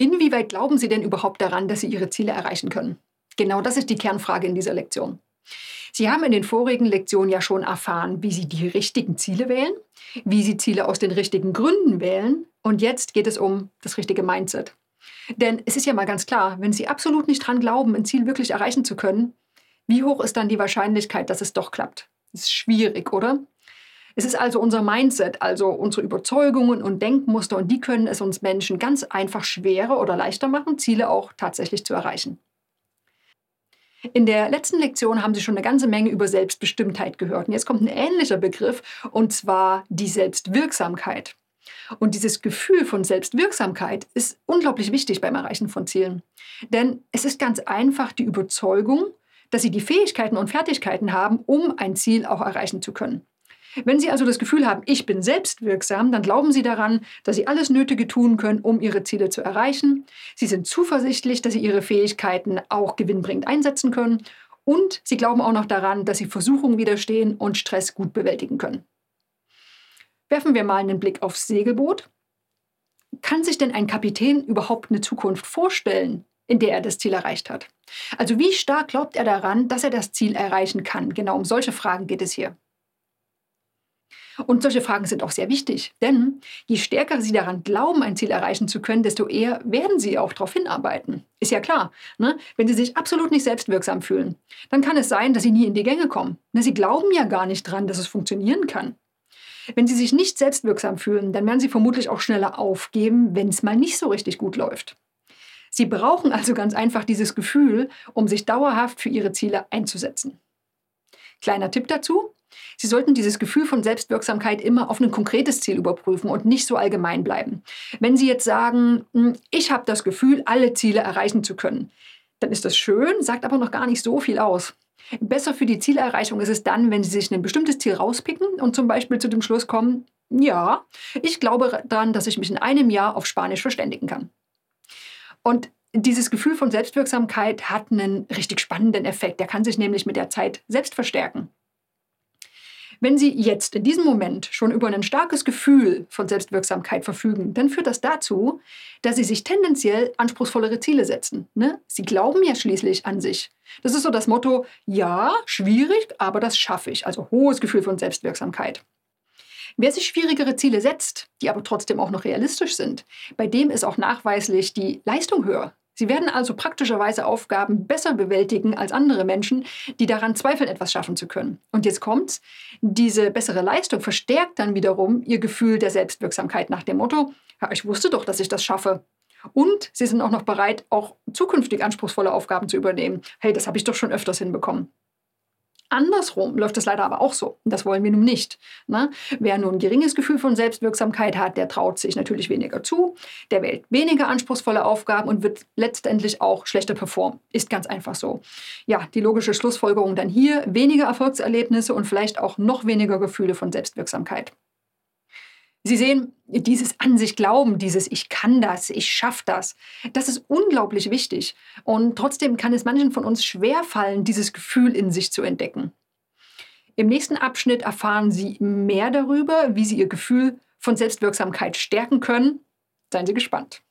Inwieweit glauben Sie denn überhaupt daran, dass Sie Ihre Ziele erreichen können? Genau das ist die Kernfrage in dieser Lektion. Sie haben in den vorigen Lektionen ja schon erfahren, wie Sie die richtigen Ziele wählen, wie Sie Ziele aus den richtigen Gründen wählen und jetzt geht es um das richtige Mindset. Denn es ist ja mal ganz klar, wenn Sie absolut nicht dran glauben, ein Ziel wirklich erreichen zu können, wie hoch ist dann die Wahrscheinlichkeit, dass es doch klappt? Das ist schwierig, oder? Es ist also unser Mindset, also unsere Überzeugungen und Denkmuster und die können es uns Menschen ganz einfach schwerer oder leichter machen, Ziele auch tatsächlich zu erreichen. In der letzten Lektion haben Sie schon eine ganze Menge über Selbstbestimmtheit gehört. Und jetzt kommt ein ähnlicher Begriff, und zwar die Selbstwirksamkeit. Und dieses Gefühl von Selbstwirksamkeit ist unglaublich wichtig beim Erreichen von Zielen. Denn es ist ganz einfach die Überzeugung, dass Sie die Fähigkeiten und Fertigkeiten haben, um ein Ziel auch erreichen zu können. Wenn Sie also das Gefühl haben, ich bin selbstwirksam, dann glauben Sie daran, dass Sie alles Nötige tun können, um Ihre Ziele zu erreichen. Sie sind zuversichtlich, dass Sie Ihre Fähigkeiten auch gewinnbringend einsetzen können. Und Sie glauben auch noch daran, dass Sie Versuchungen widerstehen und Stress gut bewältigen können. Werfen wir mal einen Blick aufs Segelboot. Kann sich denn ein Kapitän überhaupt eine Zukunft vorstellen, in der er das Ziel erreicht hat? Also wie stark glaubt er daran, dass er das Ziel erreichen kann? Genau um solche Fragen geht es hier. Und solche Fragen sind auch sehr wichtig, denn je stärker Sie daran glauben, ein Ziel erreichen zu können, desto eher werden Sie auch darauf hinarbeiten. Ist ja klar. Ne? Wenn Sie sich absolut nicht selbstwirksam fühlen, dann kann es sein, dass Sie nie in die Gänge kommen. Ne? Sie glauben ja gar nicht dran, dass es funktionieren kann. Wenn Sie sich nicht selbstwirksam fühlen, dann werden Sie vermutlich auch schneller aufgeben, wenn es mal nicht so richtig gut läuft. Sie brauchen also ganz einfach dieses Gefühl, um sich dauerhaft für Ihre Ziele einzusetzen. Kleiner Tipp dazu, Sie sollten dieses Gefühl von Selbstwirksamkeit immer auf ein konkretes Ziel überprüfen und nicht so allgemein bleiben. Wenn Sie jetzt sagen, hm, ich habe das Gefühl, alle Ziele erreichen zu können, dann ist das schön, sagt aber noch gar nicht so viel aus. Besser für die Zielerreichung ist es dann, wenn Sie sich ein bestimmtes Ziel rauspicken und zum Beispiel zu dem Schluss kommen, ja, ich glaube daran, dass ich mich in einem Jahr auf Spanisch verständigen kann. Und dieses Gefühl von Selbstwirksamkeit hat einen richtig spannenden Effekt. Der kann sich nämlich mit der Zeit selbst verstärken. Wenn Sie jetzt in diesem Moment schon über ein starkes Gefühl von Selbstwirksamkeit verfügen, dann führt das dazu, dass Sie sich tendenziell anspruchsvollere Ziele setzen. Ne? Sie glauben ja schließlich an sich. Das ist so das Motto, ja, schwierig, aber das schaffe ich. Also hohes Gefühl von Selbstwirksamkeit. Wer sich schwierigere Ziele setzt, die aber trotzdem auch noch realistisch sind, bei dem ist auch nachweislich die Leistung höher. Sie werden also praktischerweise Aufgaben besser bewältigen als andere Menschen, die daran zweifeln, etwas schaffen zu können. Und jetzt kommt's, diese bessere Leistung verstärkt dann wiederum ihr Gefühl der Selbstwirksamkeit nach dem Motto, ja, ich wusste doch, dass ich das schaffe. Und sie sind auch noch bereit, auch zukünftig anspruchsvolle Aufgaben zu übernehmen. Hey, das habe ich doch schon öfters hinbekommen. Andersrum läuft es leider aber auch so. Das wollen wir nun nicht. Ne? Wer nun ein geringes Gefühl von Selbstwirksamkeit hat, der traut sich natürlich weniger zu, der wählt weniger anspruchsvolle Aufgaben und wird letztendlich auch schlechter performen. Ist ganz einfach so. Ja, die logische Schlussfolgerung dann hier, weniger Erfolgserlebnisse und vielleicht auch noch weniger Gefühle von Selbstwirksamkeit. Sie sehen, dieses an sich glauben, dieses ich kann das, ich schaffe das, das ist unglaublich wichtig. Und trotzdem kann es manchen von uns schwer fallen, dieses Gefühl in sich zu entdecken. Im nächsten Abschnitt erfahren Sie mehr darüber, wie Sie Ihr Gefühl von Selbstwirksamkeit stärken können. Seien Sie gespannt.